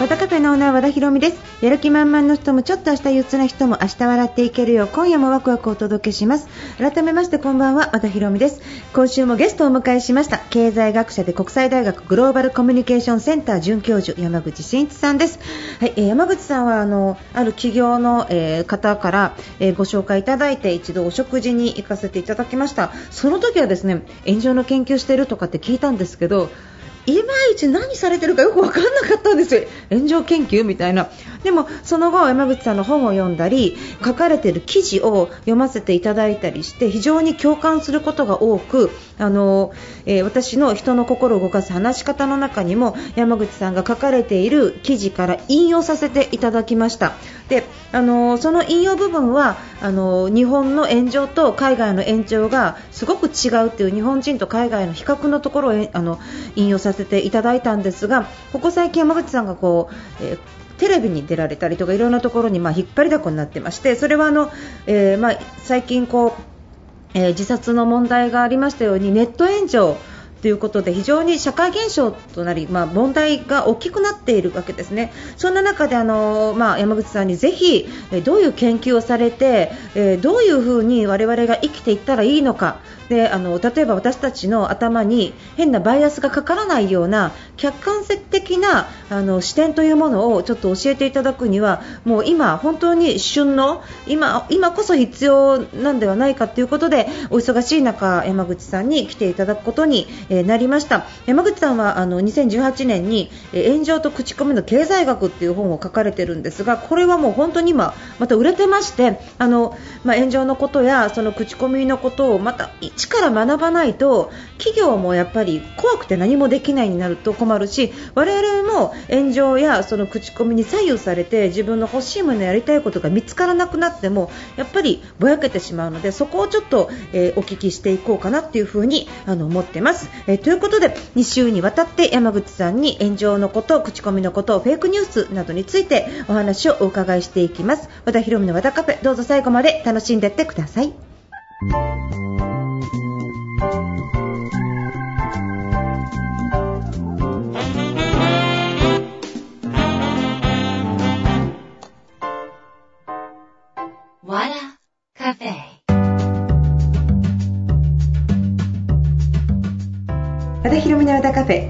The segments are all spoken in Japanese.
和田カフェのオーナー和田博美です。やる気満々の人もちょっと明日憂鬱な人も明日笑っていけるよう今夜もワクワクお届けします。改めましてこんばんは和田博美です。今週もゲストをお迎えしました。経済学者で国際大学グローバルコミュニケーションセンター准教授山口真一さんです。はい、えー山口さんはあのある企業の、えー方から、えーご紹介いただいて一度お食事に行かせていただきました。その時はですね炎上の研究してるとかって聞いたんですけどいまいち何されてるかよく分かんなかったんですよ、炎上研究みたいな、でもその後、山口さんの本を読んだり書かれている記事を読ませていただいたりして非常に共感することが多くあの、えー私の人の心を動かす話し方の中にも山口さんが書かれている記事から引用させていただきました。であのその引用部分はあの日本の炎上と海外の炎上がすごく違うという日本人と海外の比較のところをあの引用させていただいたんですがここ最近、山口さんがこう、えーテレビに出られたりとかいろんなところにま引っ張りだこになってましてそれはあの、えーま、最近こう、えー自殺の問題がありましたようにネット炎上ということで非常に社会現象となり、まあ、問題が大きくなっているわけですね。そんな中であの、まあ、山口さんにぜひどういう研究をされて、どういうふうに我々が生きていったらいいのかであの例えば私たちの頭に変なバイアスがかからないような客観的なあの視点というものをちょっと教えていただくにはもう今、本当に旬の今今こそ必要なんではないかということでお忙しい中、山口さんに来ていただくことになりました。山口さんはあの2018年に炎上と口コミの経済学っていう本を書かれているんですがこれはもう本当に今また売れてましてあの、まあ、炎上のことやその口コミのことをまた一から学ばないと企業もやっぱり怖くて何もできないになると困るし我々も炎上やその口コミに左右されて自分の欲しいものやりたいことが見つからなくなってもやっぱりぼやけてしまうのでそこをちょっと、えーお聞きしていこうかなっていうふにあの思ってます、えーということで2週にわたって山口さんに炎上のこと口コミのことフェイクニュースなどについてお話をお伺いしていきます。和田博美の和田カフェどうぞ最後まで楽しんでってください。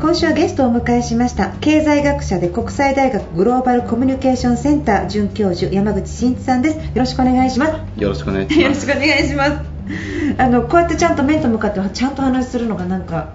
今週はゲストをお迎えしました経済学者で国際大学グローバルコミュニケーションセンター准教授山口真一さんです。よろしくお願いします。よろしくお願いします。よろしくお願いします。あのこうやってちゃんと面と向かってちゃんと話するのがなんか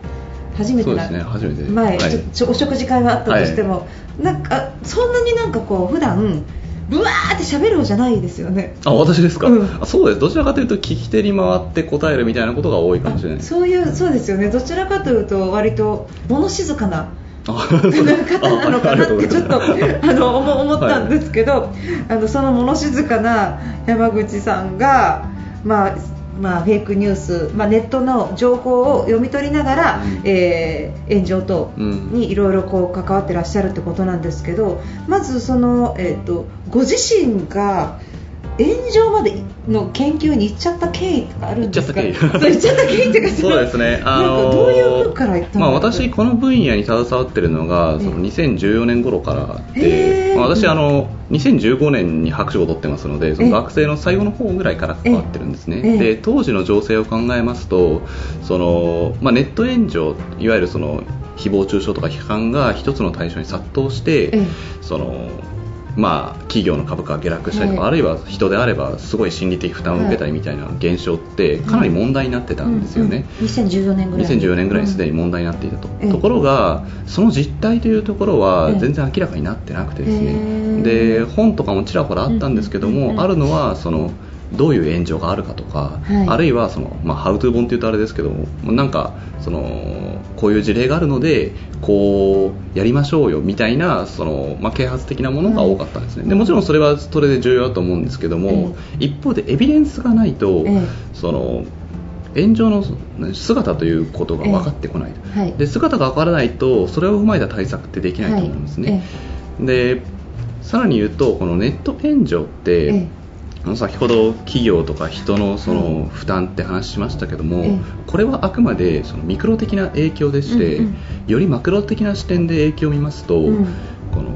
初めてなそうですね、初めて。前、はい。ちょお食事会があったとしても、なんかそんなになんかこう普段ぶわーって喋る方じゃないですよね。あ、私ですか、うん。あそうです。どちらかというと、聞き手に回って答えるみたいなことが多いかもしれない。そういうそうですよね。どちらかというと割と物静かな あ方なのかなってちょっとあの思思ったんですけど、あのその物静かな山口さんが、まあまあ、フェイクニュース、まあ、ネットの情報を読み取りながら、うん。えー炎上等にいろいろこう関わってらっしゃるってことなんですけどまずその、えー、とご自身が炎上までの研究に行っちゃった経緯とかあるんですか？行っちゃった経緯。そうですね、あのどういう風からまあ、私、この分野に携わってるのが、そのえ2014年頃からへで、ーまあ、私あの、2015年に博士を取ってますので、そのえ学生の最後の方ぐらいから関わってるんですね、ええ。で当時の情勢を考えますと、そのまあ、ネット炎上、いわゆるその誹謗中傷とか批判が一つの対象に殺到して、ええ。そのまあ、企業の株価が下落したりとか、はい。あるいは人であればすごい心理的負担を受けたりみたいな現象ってかなり問題になってたんですよね。うんうん。2014年ぐらい。2014年ぐらいにすでに問題になっていたと、ええところがその実態というところはええ。全然明らかになってなくてですへね、えで本とかもちらほらあったんですけども、あるのはそのどういう炎上があるかとか、はい。あるいはその、まあ、ハウトゥー本っていうとあれですけどもなんかそのこういう事例があるのでこうやりましょうよみたいなその、まあ、啓発的なものが多かったんですね、でもちろんそれはそれで重要だと思うんですけども、一方でエビデンスがないと、ええ。その炎上の姿ということが分かってこない、えはい。で姿が分からないとそれを踏まえた対策ってできないと思うんですね、でさらに言うとこのネット炎上って、えあの先ほど企業とか人のそはの負担って話しましたけども、ええ。これはあくまでそのミクロ的な影響でして、うんうん。よりマクロ的な視点で影響を見ますと、うん。この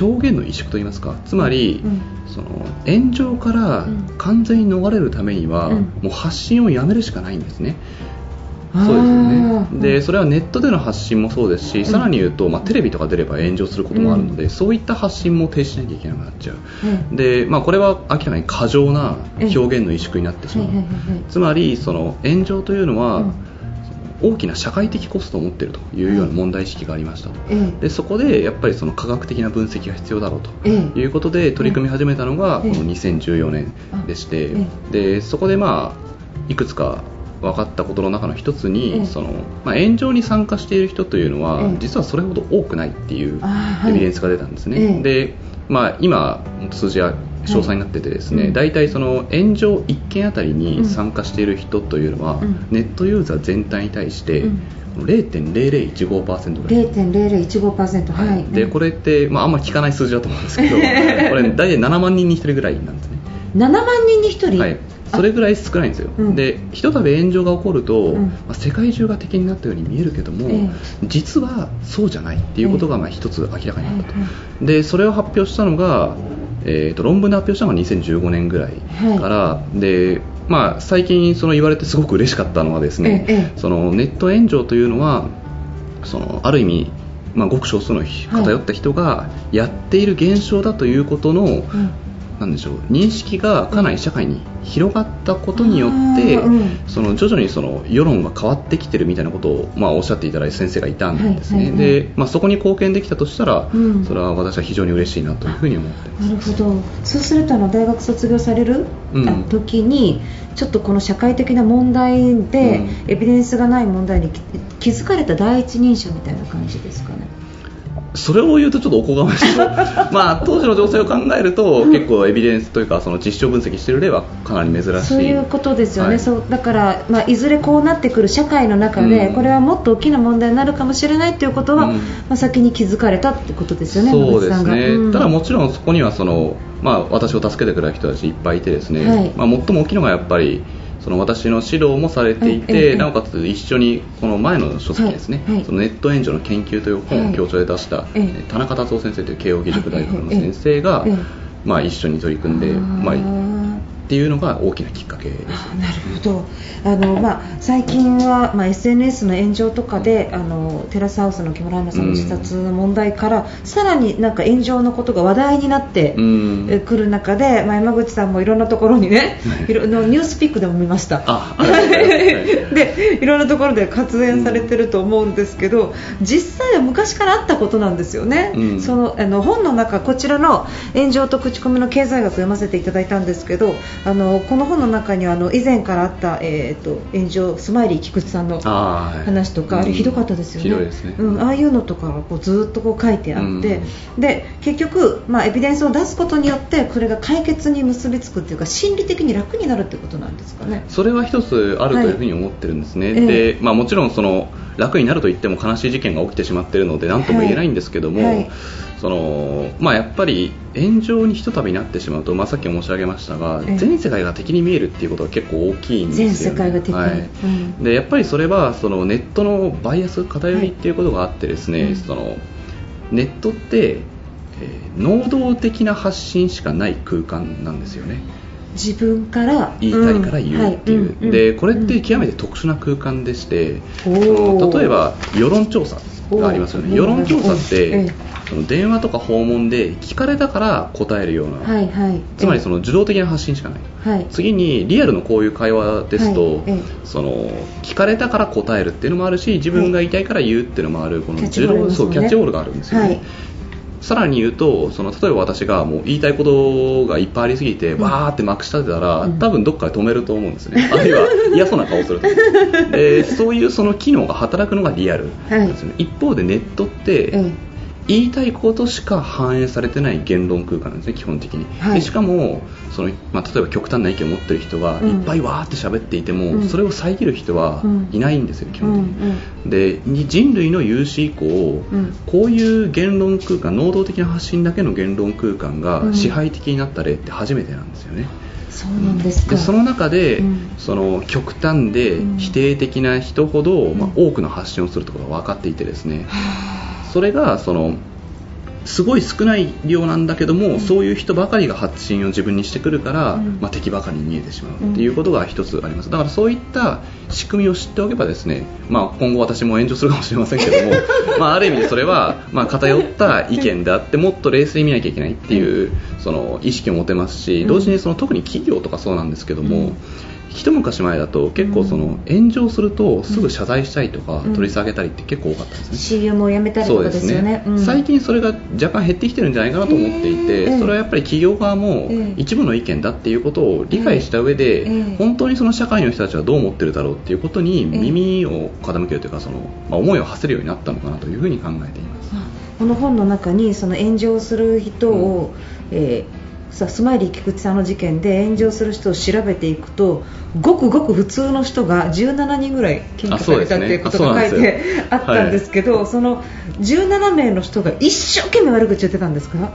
表現の萎縮といいますかつまり、うん。その炎上からうん。完全に逃れるためには、うん。もう発信をやめるしかないんですね。そうですよね。でうんそれはネットでの発信もそうですし、ん。さらに言うと、まあ、テレビとか出れば炎上することもあるので、そういった発信も停止しなきゃいけなくなっちゃう、えでまあ、これは明らかに過剰な表現の萎縮になってしまう、はいはいはいはい。つまりその炎上というのは、うん。大きな社会的コストを持っているというような問題意識がありましたと、ええ。でそこでやっぱりその科学的な分析が必要だろうとええ。いうことで取り組み始めたのがこえ。えの2014年でしてあでそこでまあいくつか分かったことの中の一つええ。にその、まあ、炎上に参加している人というのはええ。実はそれほど多くないっていうエビデンスが出たんですえね。えでまあ、今、数字は詳細になっててですね、はい。うん大体その炎上1件あたりに参加している人というのは、うん。ネットユーザー全体に対してうん。0.0015%ぐらい。0.0015%はい、でこれって、まあ、あんま聞かない数字だと思うんですけど これ大体7万人に1人ぐらいなんですね、7万人に1人、はい、それぐらい少ないんですよ、うん。でひとたび炎上が起こると、うん。まあ、世界中が敵になったように見えるけども、ええ。実はそうじゃないっていうことがまあ一つ明らかになったと、はいはでそれを発表したのが、えー、と論文で発表したのが2015年ぐらいから、でまあ、最近その言われてすごく嬉しかったのはですね、ええそのネット炎上というのはそのある意味、まあ、ごく少数の偏った人がやっている現象だということの、うんなんでしょう。認識がかなり社会に広がったことによって、その徐々にその世論が変わってきてるみたいなことを、まあ、おっしゃっていただいた先生がいたんですね、でまあ、そこに貢献できたとしたら、うん。それは私は非常に嬉しいなというふうに思ってます。なるほど。そうするとあの大学卒業される、うん。あ時にちょっとこの社会的な問題で、うん。エビデンスがない問題に気気づかれた第一人者みたいな感じですかねそれを言うとちょっとおこがましい まあ当時の情勢を考えると、結構エビデンスというかその実証分析している例はかなり珍しい。そういうことですよね、はい。そうだから、まあ、いずれこうなってくる社会の中で、うん。これはもっと大きな問題になるかもしれないということは、うん。まあ、先に気づかれたってことですよね、そうですね、うん。ただもちろんそこにはその、まあ、私を助けてくれた人たちいっぱいいてですね、はい。まあ、最も大きいのがやっぱりその私の指導もされていて、なおかつ一緒にこの前の書籍ですね、はいはい。そのネット援助の研究という本を教授で出した、ええ。田中達夫先生という慶応義塾大学の先生が、まあ、一緒に取り組んで、まあ、っあていうのが大きなきっかけです。あなるほど。あの、まあ、最近は、まあ、SNS の炎上とかであのテラスハウスの木村花さんの自殺の問題から、さらになんか炎上のことが話題になってくる中で、まあ、山口さんもいろんなところにね、はい。いろのニュースピックでも見ました。でいろんなところで活演されてると思うんですけど、実際は昔からあったことなんですよね、うん。そのあの本の中、こちらの炎上と口コミの経済学を読ませていただいたんですけどあのこの本の中にはあの以前からあった、えー、と炎上スマイリー菊池さんの話とか、あれひどかったですよね、ひどいですね。うん、ああいうのとかがこうずっとこう書いてあって、で結局、まあ、エビデンスを出すことによってこれが解決に結びつくっていうか心理的に楽になるってことなんですかね。それは一つあるというふうに思ってるんですね、はい。えでまあ、もちろんその楽になると言っても悲しい事件が起きてしまっているので何とも言えないんですけども、はい。はいそのまあ、やっぱり炎上にひとたびなってしまうと、まあ、さっき申し上げましたがええ。全世界が敵に見えるっていうことが結構大きいんですよ、ね、全世界が敵に。はい。うん。でやっぱりそれはそのネットのバイアス偏りっていうことがあってですね、はい。うんそのネットって、えー能動的な発信しかない空間なんですよね自分から言いたいから言うっていう、んはいんでこれってうん極めて特殊な空間でして、おそー。の例えば世論調査がありますよね。世論調査って、ええその電話とか訪問で聞かれたから答えるような、はいはい。つまりその受動的な発信しかない、はい。次にリアルのこういう会話ですと、はいええ。その聞かれたから答えるっていうのもあるし自分が言いたいから言うっていうのもあるこのキャッチボールありますもんね。そうキャッチボールがあるんですよね、はいさらに言うとその例えば私がもう言いたいことがいっぱいありすぎて、うん。わーってまくし立てたら、うん。多分どっかで止めると思うんですね。あるいは嫌そうな顔すると。でそういうその機能が働くのがリアルなんですよね、一方でネットって、え言いたいことしか反映されてない言論空間なんですね基本的に、はい。でしかもその、まあ、例えば極端な意見を持ってる人がうん。いっぱいわーって喋っていても、うん。それを遮る人はうん。いないんですよ基うん本的に、でに人類の有史以降、ん。こういう言論空間能動的な発信だけの言論空間うん。が支配的になった例って初めてなんですよね、そうなんですか。でその中で、うん。その極端でうん。否定的な人ほど、まあうん。多くの発信をするところが分かっていてですねそれがそのすごい少ない量なんだけども、そういう人ばかりが発信を自分にしてくるから、うん。まあ、敵ばかりに見えてしまうっていうことが一つあります。だからそういった仕組みを知っておけばですね、まあ、今後私も炎上するかもしれませんけども まあある意味でそれは、まあ、偏った意見であってもっと冷静に見なきゃいけないっていうその意識を持てますし同時にその特に企業とかそうなんですけども、うん一昔前だと結構その炎上するとすぐ謝罪したりとかうん。取り下げたりって結構多かったんですね、CM をやめたりとかですよね。うん。最近それが若干減ってきてるんじゃないかなと思っていて、ええそれはやっぱり企業側もええ。一部の意見だっていうことを理解した上で、ええ。本当にその社会の人たちはどう思ってるだろうっていうことに耳を傾けるというかその、まあ、思いを馳せるようになったのかなというふうに考えています。この本の中にその炎上する人を、えーさスマイリー菊池さんの事件で炎上する人を調べていくとごくごく普通の人が17人ぐらい検挙されたっていうことが書いてあったんですけどその17名の人が一生懸命悪口言ってたんですか？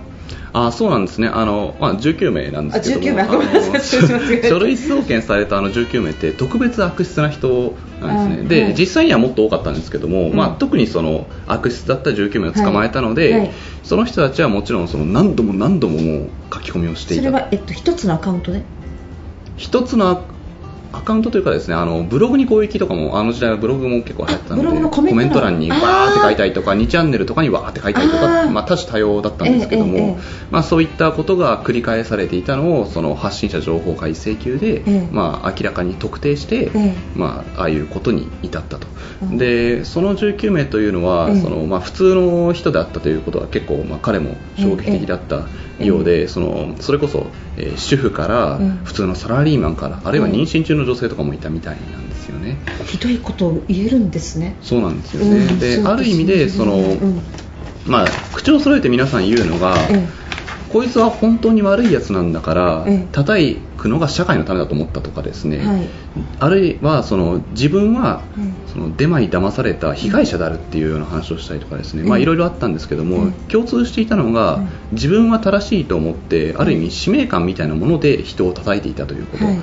あそうなんですね。あの、まあ、19名なんですけども。あ19名。ごめんなさい。あの失礼しました書類送検されたあの19名って特別悪質な人なんですね、で、あはい。実際にはもっと多かったんですけども、うん。まあ、特にその悪質だった19名を捕まえたので、はい。はい。その人たちはもちろんその何度も何度ももう書き込みをしていた。それは、えっと、一つのアカウントで？一つのアアカウントというかですねあのブログに攻撃とかもあの時代はブログも結構流行ってたのでコメント欄欄に。わーって書いたりとか2チャンネルとかにわーって書いたりとあか、ーまあ、多種多様だったんですけども、ええええまあ、そういったことが繰り返されていたのをその発信者情報開請求で、ええ。まあ、明らかに特定して、ええ。まあ、ああいうことに至ったと、うん。でその19名というのは、ええ。そのまあ、普通の人であったということは結構、まあ、彼も衝撃的だったようで、そのそれこそ、えー主婦から、ええ普通のサラリーマンからあるいは妊娠中の女性とかもいたみたいなんですよね。ひどいことを言えるんですね。そうなんですよね、うんでそうある意味でその、うん。まあ、口を揃えて皆さん言うのが、えこいつは本当に悪いやつなんだから、ええ。叩くのが社会のためだと思ったとかですね、はい。あるいはその自分は、うんそのデマに騙された被害者であるっていうような話をしたりとかですね、まあ、うんいろいろあったんですけども、うん共通していたのが、うん自分は正しいと思ってある意味使命感みたいなもので人を叩いていたということ、はい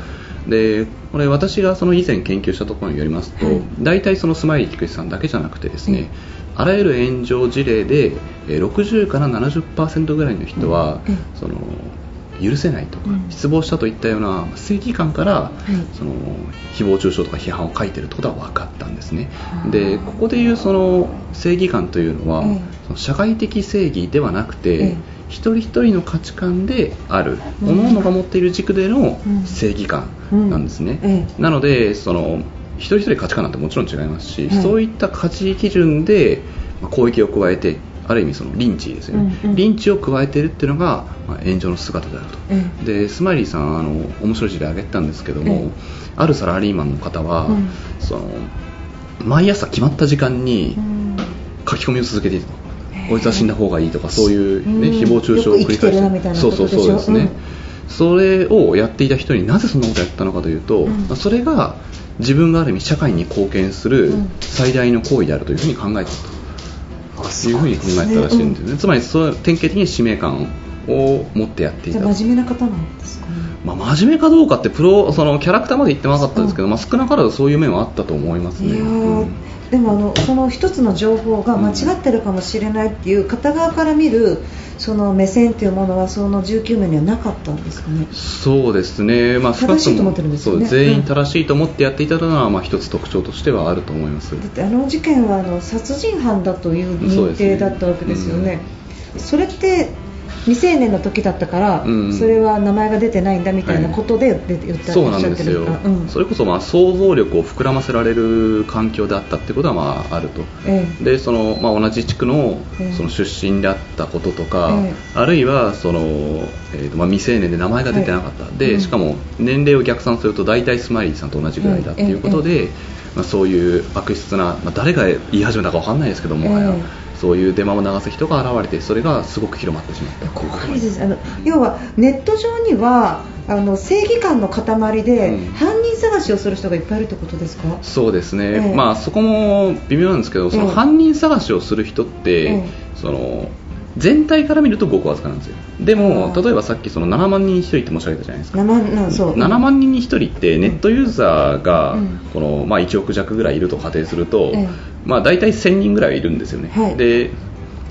でこれ私がその以前研究したところによりますと、はい。大体そのスマイリー菊池さんだけじゃなくてですね、うんあらゆる炎上事例でえー60から70%ぐらいの人は、うん。その許せないとか、うん。失望したといったような正義感から、い。その誹謗中傷とか批判を書いてるってことは分かったんですね。はあでここでいうその正義感というのは、ええ。その社会的正義ではなくて、ええ一人一人の価値観である、うん。各々が持っている軸でのうん。正義感なんですね、うんえ。なのでその一人一人価値観なんてもちろん違いますし、はい。そういった価値基準でまあ攻撃を加えてある意味そのリンチですよね、うんうん。リンチを加えているっていうのが、まあ、炎上の姿であると、えでスマイリーさんあの面白い事例挙げてたんですけども、えあるサラリーマンの方は、うん。その毎朝決まった時間にうん。書き込みを続けていると、こいつは死んだ方がいいとかそういう、ねうん。誹謗中傷を繰り返るなみたいなそうそうそうですね、うん。それをやっていた人になぜそんなことをやったのかというと、うん。まあそれが自分がある意味社会に貢献するうん。最大の行為であるというふうに考えていたというふうに考えたらしいんですね、つまりその典型的に使命感を持ってやっていた。真面目な方なんですかね。まあ、真面目かどうかってプロそのキャラクターまで言ってなかったですけど、まあ、少なからずそういう面はあったと思いますね。いやーうん。でもあのその一つの情報が間違ってるかもしれないっていう片側から見るその目線っていうものはその19名にはなかったんですかね。そうですね、まあ、正しいと思ってるんですよね。全うん。員正しいと思ってやっていたのは、まあ、一つ特徴としてはあると思います。だってあの事件はあの殺人犯だという認定だったわけですよね。それって未成年の時だったから、うん。それは名前が出てないんだみたいなことで言って言ったそうなんですよ、うん。それこそまあ想像力を膨らませられる環境であったってことはまああると。ええ。でそのまあ、同じ地区のええ。その出身であったこととか、えあるいはその、えーとまあ、未成年で名前が出てなかった、はいうん。でしかも年齢を逆算すると大体スマイリーさんと同じぐらいだっていうことで、まあ、そういう悪質な、まあ、誰が言い始めたか分かんないですけどもはや、えそういうデマを流す人が現れてそれがすごく広まってしまった。怖いです。あの要はネット上にはあの正義感の塊で、うん。犯人探しをする人がいっぱいいるってことですか？そうですね、ええ。まあそこも微妙なんですけどそのええ犯人探しをする人って、ええ。その全体から見るとごくわずかなんですよ。でも例えばさっきその7万人に1人って申し上げたじゃないですか。生なそう。7万人に1人ってネットユーザーがうん。この、まあ、1億弱ぐらいいると仮定すると、ええまあ、大体1000人ぐらいいるんですよね、はい。で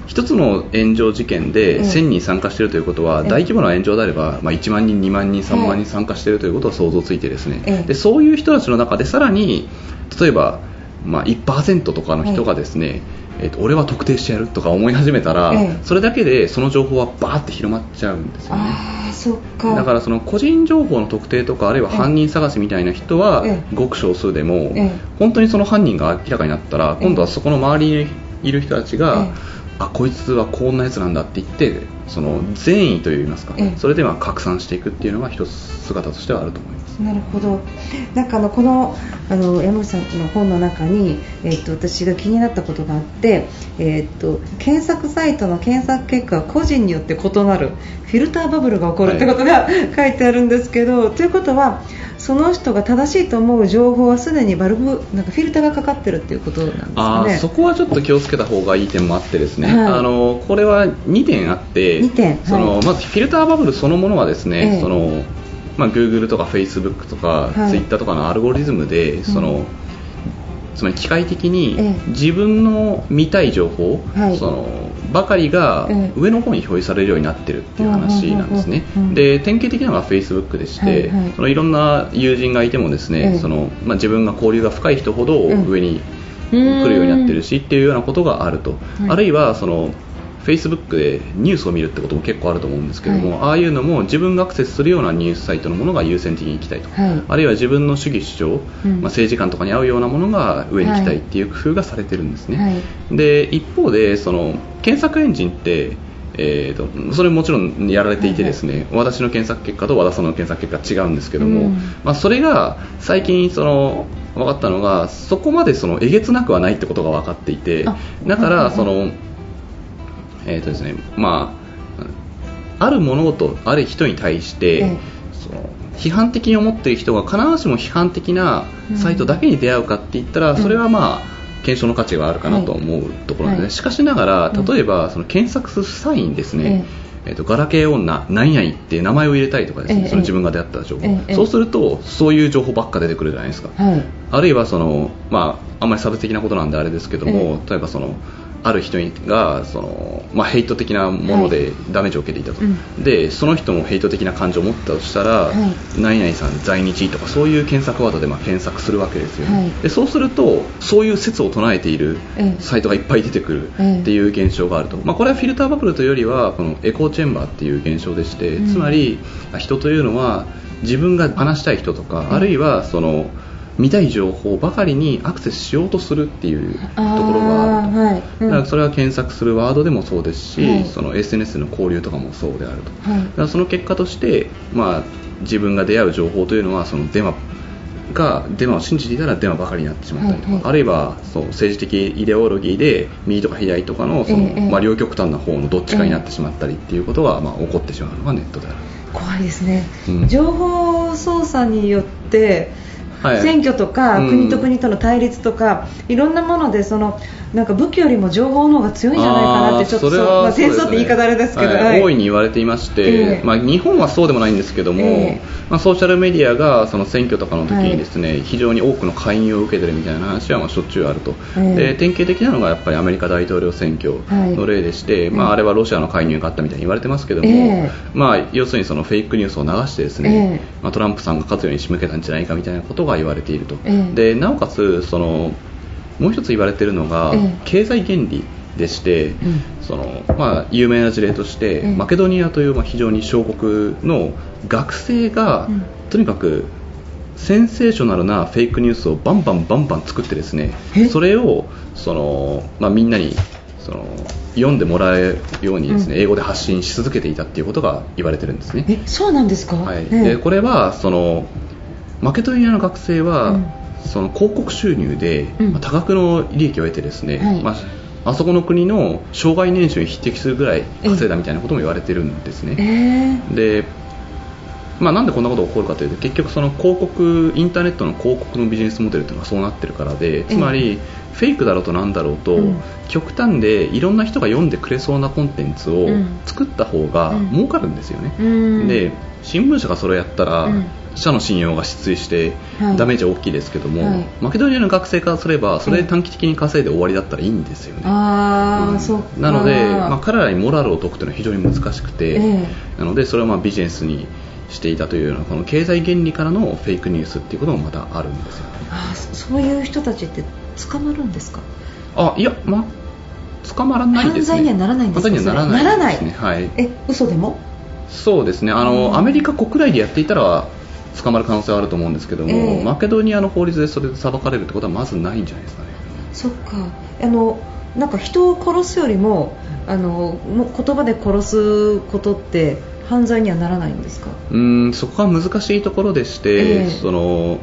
一つの炎上事件ええで1000人参加しているということは、ええ。大規模な炎上であれば、まあ、1万人、2万人、3万人参加しているということは想像ついてですね、ええ。でそういう人たちの中でさらに例えば、まあ、1%とかの人がですね、えっと俺は特定してやるとか思い始めたら、ええ。それだけでその情報はバーって広まっちゃうんですよね。ああそっか。だからその個人情報の特定とかあるいは犯人探しみたいな人はええ。ごく少数でもええ。本当にその犯人が明らかになったらええ。今度はそこの周りにいる人たちがえあこいつはこんなやつなんだって言ってその善意といいますかええ。それでまあ拡散していくっていうのが一つ姿としてはあると思います。なるほど。なんかあのこのあの山口さんの本の中に、えっと私が気になったことがあって、えっと検索サイトの検索結果は個人によって異なるフィルターバブルが起こるってことが、書いてあるんですけどということはその人が正しいと思う情報はすでにバルブなんかフィルターがかかってるっていうことなんですかね。そこはちょっと気をつけた方がいい点もあってですね、はい。あのこれは2点あって二点その、はいまずフィルターバブルそのものはですね、ええ。そのまあ、Google とか Facebook とかはい。Twitter とかのアルゴリズムで、そのつまり機械的にええ。自分の見たい情報、はい。そのばかりがええ。上の方に表示されるようになってるっていう話なんですね。で典型的なのが Facebook でして、はいはい。そのいろんな友人がいてもですね、ええ。そのまあ、自分が交流が深い人ほどうん上にうん。来るようになってるしっていうようなことがあると、はい。あるいはその Facebook でニュースを見るってことも結構あると思うんですけども、はああいうのも自分がアクセスするようなニュースサイトのものが優先的に行きたいと、はい。あるいは自分の主義主張、うん。まあ、政治観とかに合うようなものが上に来たいっていう工夫がされてるんですね、はい。で一方でその検索エンジンってえー、とそれもちろんやられていてですね、私の検索結果と和田さんの検索結果は違うんですけども、うん。まあ、それが最近その分かったのがそこまでそのえげつなくはないってことが分かっていてあだかはいはいはい。らその、えーとですねまあ、ある物事ある人に対して、ええ。その批判的に思っている人が必ずしも批判的なサイトだけに出会うかって言ったら、うん。それはまあ検証の価値があるかなと思うところですね、はい。しかしながらうん。例えばその検索する際にですね、ええ。ーとガラケー女何々って名前を入れたりとかですね、ええ。その自分が出会った情報、ええ。そうするとそういう情報ばっか出てくるじゃないですか、はい。あるいはその、まあ、あんまり差別的なことなんであれですけども、例えばそのある人がその、まあ、ヘイト的なものでダメージを受けていたと、うん。でその人もヘイト的な感情を持ったとしたら、は何々さん在日とかそういう検索ワードでまあ検索するわけですよね、はい。でそうするとそういう説を唱えているええ。サイトがいっぱい出てくるええ。っていう現象があると、まあ、これはフィルターバブルというよりはこのエコーチェンバーっていう現象でして、うん。つまり人というのは自分が話したい人とか、うんあるいはその見たい情報ばかりにアクセスしようとするっていうところがあると。はい。うん。だからそれは検索するワードでもそうですし、はい。その SNS の交流とかもそうであると、はい。だからその結果として、まあ、自分が出会う情報というのはそのデマがデマを信じていたらデマばかりになってしまったりとか、はいはい。あるいはそう政治的イデオロギーで右とか左とかのその、ええまあ、両極端な方のどっちかになってしまったりっていうことが、まあ、起こってしまうのがネットである。怖いですね、うん。情報操作によって、はい。選挙とか、うん。国と国との対立とかいろんなものでそのなんか武器よりも情報の方が強いんじゃないかなってちょっとまあ、戦争って言い方あれですけど、はい。はい。大いに言われていまして、ええ。まあ、日本はそうでもないんですけども、ええ。まあ、ソーシャルメディアがその選挙とかの時はいにですね、非常に多くの介入を受けてるみたいな話はまあしょっちゅうあると、ええ。で典型的なのがやっぱりアメリカ大統領選挙の例でして、まあ、あれはロシアの介入があったみたいに言われてますけども、ええ。まあ、要するにそのフェイクニュースを流してですね、ええ。まあ、トランプさんが勝つように仕向けたんじゃないかみたいなことが言われていると、ええ。でなおかつそのもう一つ言われているのが、ええ。経済原理でして、ん。そのまあ、有名な事例として、ええ。マケドニアというまあ非常に小国の学生が、うん。とにかくセンセーショナルなフェイクニュースをバンバンバンバン作ってですねえ？それをその、まあ、みんなにその読んでもらえるようにですね、うん。英語で発信し続けていたっていうことが言われてるんですね。えそうなんですか、はい、ええ。でこれはそのマケドニアの学生は、うん。その広告収入で、うん。まあ多額の利益を得てですね、はい。まあ、あそこの国の障害年収に匹敵するぐらい稼いだみたいなことも言われてるんですね。えでまあ、なんでこんなことが起こるかというと結局その広告インターネットの広告のビジネスモデルというのがそうなってるからでつまりフェイクだろうとなんだろうと、うん。極端でいろんな人が読んでくれそうなコンテンツをうん。作った方がうん儲かるんですよね、うん。で新聞社がそれをやったら、うん社の信用が失墜してはい。ダメージは大きいですけども、はい。マケドニアの学生からすればそれで短期的に稼いで終わりだったらいいんですよね、ああ、うんなので、まあ、彼らにモラルを解くというのは非常に難しくて、ええ。なのでそれをまあビジネスにしていたというようなこの経済原理からのフェイクニュースっていうこともまたあるんですよ。ねあーそそういう人たちって捕まるんですか？あいやまあ捕まらないですね。犯罪にはならないんですか？犯罪にはならないそれならない。ですねはい。え嘘でも？そうですね。あの、うんアメリカ国内でやっていたら捕まる可能性はあると思うんですけども、ええ。マケドニアの法律でそれで裁かれるってことはまずないんじゃないですかね。そっか。あのなんか人を殺すよりもあのもう言葉で殺すことって犯罪にはならないんですか？うーんそこが難しいところでして、ええ。その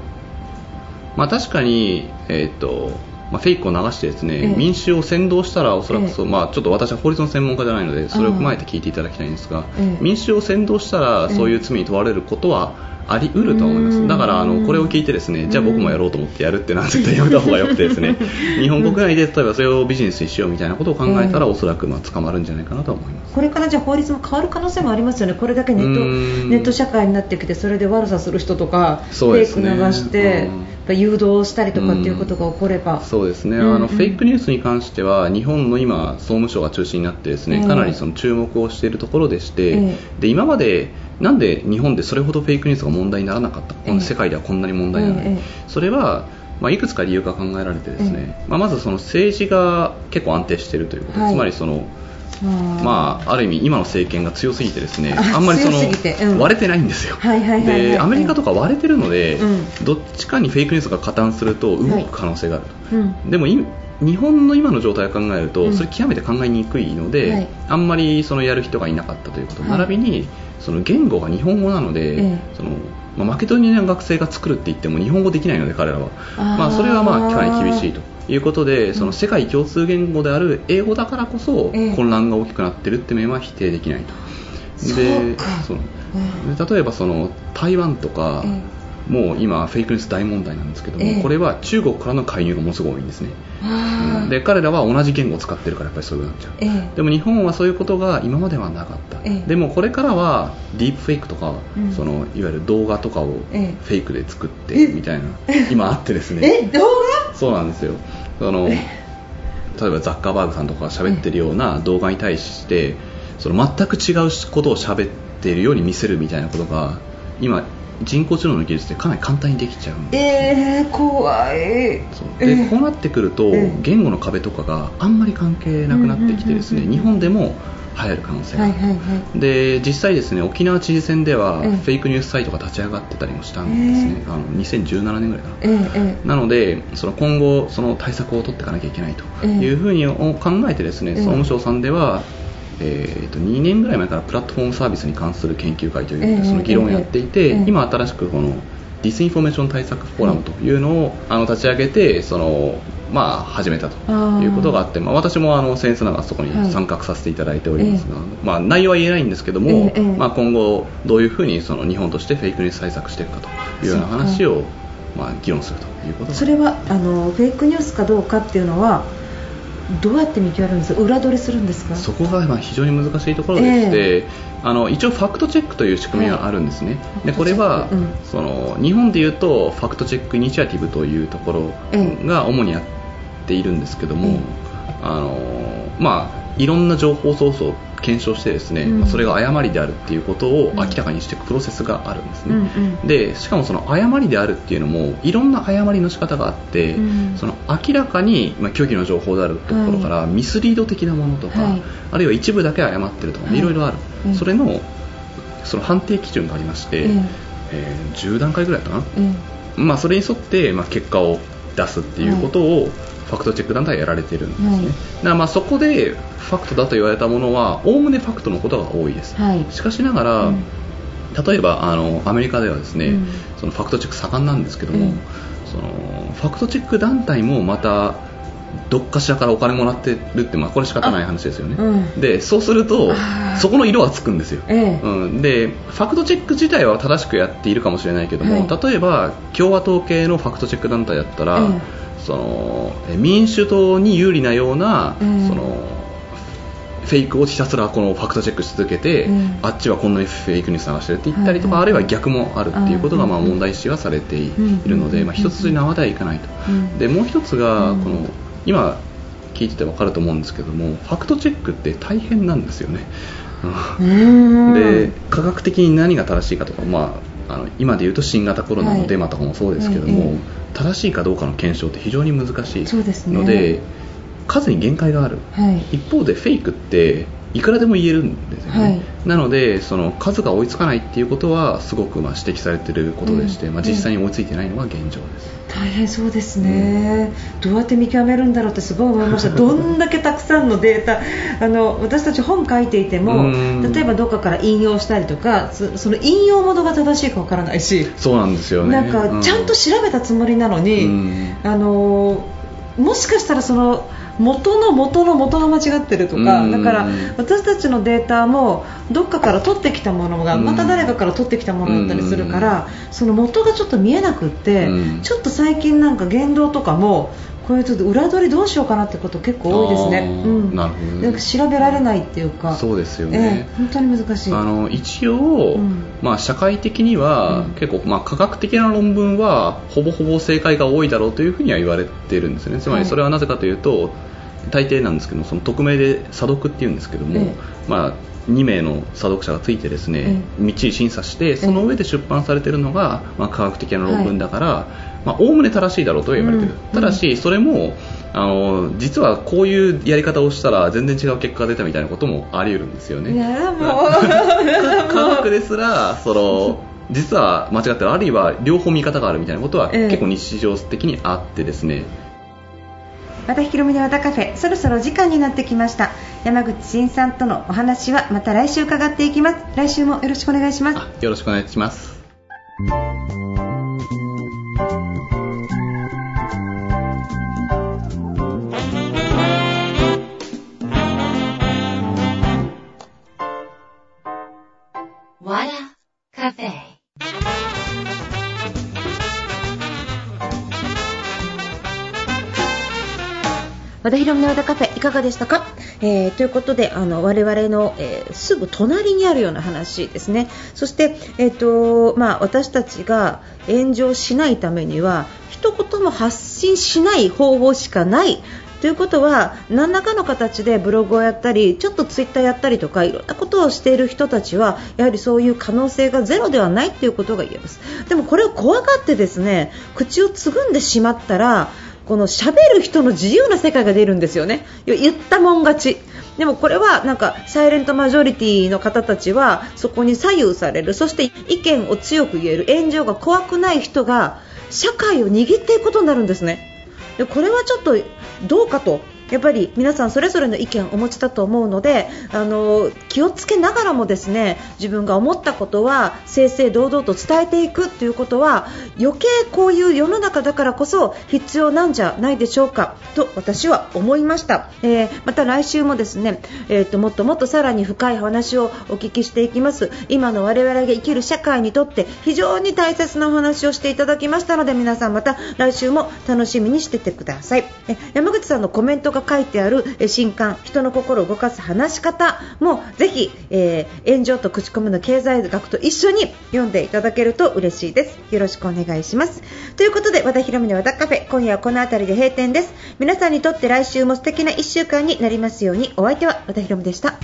まあ、確かに、えーとまあ、フェイクを流してですね、ええ。民衆を扇動したらおそらくそう、ええ。まあ、ちょっと私は法律の専門家じゃないのでそれを踏まえて聞いていただきたいんですが、ええ。民衆を扇動したらええそういう罪に問われることはあり得るとは思いまうん。すだからあのこれを聞いてですねじゃあ僕もやろうと思ってやるっていうのは絶対やめた方がよくてですね。日本国内で例えばそれをビジネスにしようみたいなことを考えたらええおそらくまあ捕まるんじゃないかなとは思います。これからじゃあ法律も変わる可能性もありますよね、これだけネットうーん。ネット社会になってきて、それで悪さする人とか、そうですね。フェイク流して、誘導したりとかっていうことが起これば、そうですね、うんうん。あのフェイクニュースに関しては日本の今、総務省が中心になってですね、ええ。かなりその注目をしているところでして、ええ。で今までなんで日本でそれほどフェイクニュースが問題にならなかった、このええ世界ではこんなに問題にならない、ええ。それは、まあ、いくつか理由が考えられてですね、まあ、まずその政治が結構安定しているということ、はい。つまりそのままあ、ある意味、今の政権が強すぎてですねああんまりその割れてないんですよ、でアメリカとか割れてるので、うどっちかにフェイクニュースが加担すると動く可能性があると、うん。でもい日本の今の状態を考えると、うん。それ極めて考えにくいので、はい。あんまりそのやる人がいなかったということ、はい。並びにその言語が日本語なので、ええ。そのまあ、マケドニアの学生が作るって言っても日本語できないので彼らは。まあ、それはまあかなり厳しいということでその世界共通言語である英語だからこそええ。混乱が大きくなってるって面は否定できないと。でか。その例えばその台湾とか、えもう今フェイクニュース大問題なんですけども、ええ。これは中国からの介入がものすごい多いんですね、あー。で彼らは同じ言語を使ってるからやっぱりそういうなっちゃう、ええ。でも日本はそういうことが今まではなかった、ええ。でもこれからはディープフェイクとか、うん。そのいわゆる動画とかをええフェイクで作ってえ？みたいな、今あってですね。え？動画？そうなんですよ。その例えばザッカーバーグさんとかが喋ってるような動画に対してその全く違うことを喋っているように見せるみたいなことが今人工知能の技術でかなり簡単にできちゃうんですえー、怖い。そう。で、えー。こうなってくると、ええ言語の壁とかがあんまり関係なくなってきてですね、日本でも流行る可能性がある、はいはいはい。で実際ですね沖縄知事選では、ええ。フェイクニュースサイトが立ち上がってたりもしたんですね、あの2017年ぐらいかな、えー、えなのでその今後その対策を取っていかなきゃいけないというふうに考えてですね、ええ。総務省さんでは、えーと2年ぐらい前からプラットフォームサービスに関する研究会という、ええその議論をやっていて、ええ今新しくこのディスインフォメーション対策フォーラムというのを、あの立ち上げてその、まあ、始めたということがあってまあ、私もあの僭越ながらそこに参画させていただいておりますが、まあ、内容は言えないんですけども、ええまあ、今後どういうふうにその日本としてフェイクニュース対策していくかというような話を、まあ、議論するということが。それはあのフェイクニュースかどうかっていうのはどうやって見極めるんですか？裏取りするんですか？そこがまあ非常に難しいところでして、あの一応ファクトチェックという仕組みがあるんですね、でこれは、うん。その日本でいうとファクトチェックイニシアティブというところええが主にやっているんですけども、ええ。あのまあ、いろんな情報ソースを検証してですね、うん。まあそれが誤りであるっていうことを明らかにしていくプロセスがあるんですね、うんうん。でしかもその誤りであるっていうのもいろんな誤りの仕方があって、うん。その明らかに、まあ、虚偽の情報であるところから、ミスリード的なものとか、はい。あるいは一部だけ誤ってるとか、はい。いろいろある、うんそれのその判定基準がありまして、ええ。えー10段階ぐらいかな、えまあ、それに沿って、まあ、結果を出すっていうことを、ファクトチェック団体はやられているんですね、はい。だからまあそこでファクトだと言われたものはおおむねファクトのことが多いです、はい。しかしながら、うん。例えばあのアメリカではですね、うん。そのファクトチェック盛んなんですけども、うん。そのファクトチェック団体もまたどっかしらからお金もらってるって、まあ、これ仕方ない話ですよね、うん。でそうするとそこの色はつくんですよ、ええ。うん、でファクトチェック自体は正しくやっているかもしれないけども、はい。例えば共和党系のファクトチェック団体だったら、えそのえ民主党に有利なような、うん。そのフェイクをひたすらこのファクトチェックし続けて、うん。あっちはこんなにフェイクニュース流してるって言ったりとか、はいはい。あるいは逆もあるっていうことがまあうん問題視はされていうんるので、うん。まあ、一つ縄ではいかないと、うん。でもう一つがうん。この今聞いてて分かると思うんですけどもファクトチェックって大変なんですよね。で科学的に何が正しいかとか、まあ、あの今で言うと新型コロナのデマとかもそうですけども、はいええ。正しいかどうかの検証って非常に難しいそうですね。ので数に限界がある。はい。一方でフェイクっていくらでも言えるんですよね、はい。なのでその数が追いつかないっていうことはすごくまあ指摘されていることでして、うん。まあ、実際に追いついてないのが現状です、大変そうですね、どうやって見極めるんだろうってすごい思いました、どんだけたくさんのデータ、あの私たち本書いていてもうん、例えばどっかから引用したりとか、そその引用元が正しいかわからないし、そうなんですよね。なんかちゃんと調べたつもりなのに、うん。あのもしかしたらその元の元の元が間違ってるとか、うん。だから私たちのデータもどっかから取ってきたものがうん。また誰かから取ってきたものだったりするから、その元がちょっと見えなくって、うん。ちょっと最近なんか言動とかもこういうちょっと裏取りどうしようかなってこと結構多いですね。うん。なるほどね。なんか調べられないっていうか、そうですよえね。え、本当に難しい。あの一応、うん。まあ、社会的には、うん。結構、まあ、科学的な論文はほぼほぼ正解が多いだろうというふうには言われているんですね。つまはいりそれはなぜかというと、大抵なんですけどその匿名で査読っていうんですけども、ええ。まあ、2名の査読者がついてですね、みっちり審査してその上で出版されているのが、まあ、科学的な論文だからまあおおむね正しいだろうとは言われている、うん。ただしそれもあの実はこういうやり方をしたら全然違う結果が出たみたいなこともあり得るんですよね。いやもう。科学ですら その実は間違ってるあるいは両方見方があるみたいなことはええ。結構日常的にあってですね、またひろみの和田カフェそろそろ時間になってきました。山口真さんとのお話はまた来週伺っていきます。来週もよろしくお願いします。あよろしくお願いしますわ和田ひろみの和田カフェいかがでしたか、えーということであの我々の、えーすぐ隣にあるような話ですね。そして、えーとまあ、私たちが炎上しないためには一言も発信しない方法しかない。ということは何らかの形でブログをやったりちょっとツイッターやったりとかいろんなことをしている人たちはやはりそういう可能性がゼロではないということが言えます。でもこれを怖がってですね口をつぐんでしまったらこの喋る人の自由な世界が出るんですよね。言ったもん勝ち。でもこれはなんかサイレントマジョリティの方たちはそこに左右される。そして意見を強く言える。炎上が怖くない人が社会を握っていくことになるんですね。でこれはちょっとどうかと。やっぱり皆さんそれぞれの意見をお持ちだと思うのであの気をつけながらもですね自分が思ったことは正々堂々と伝えていくということは余計こういう世の中だからこそ必要なんじゃないでしょうかと私は思いました、えーまた来週もですね、えー、ともっともっとさらに深い話をお聞きしていきます。今の我々が生きる社会にとって非常に大切なお話をしていただきましたので皆さんまた来週も楽しみにしててください。え山口さんのコメントと書いてあるえ新刊人の心を動かす話し方もぜひ、えー炎上と口コミの経済学と一緒に読んでいただけると嬉しいです。よろしくお願いします。ということで和田ひろみの和田カフェ今夜はこの辺りで閉店です。皆さんにとって来週も素敵な1週間になりますように。お相手は和田ひろみでした。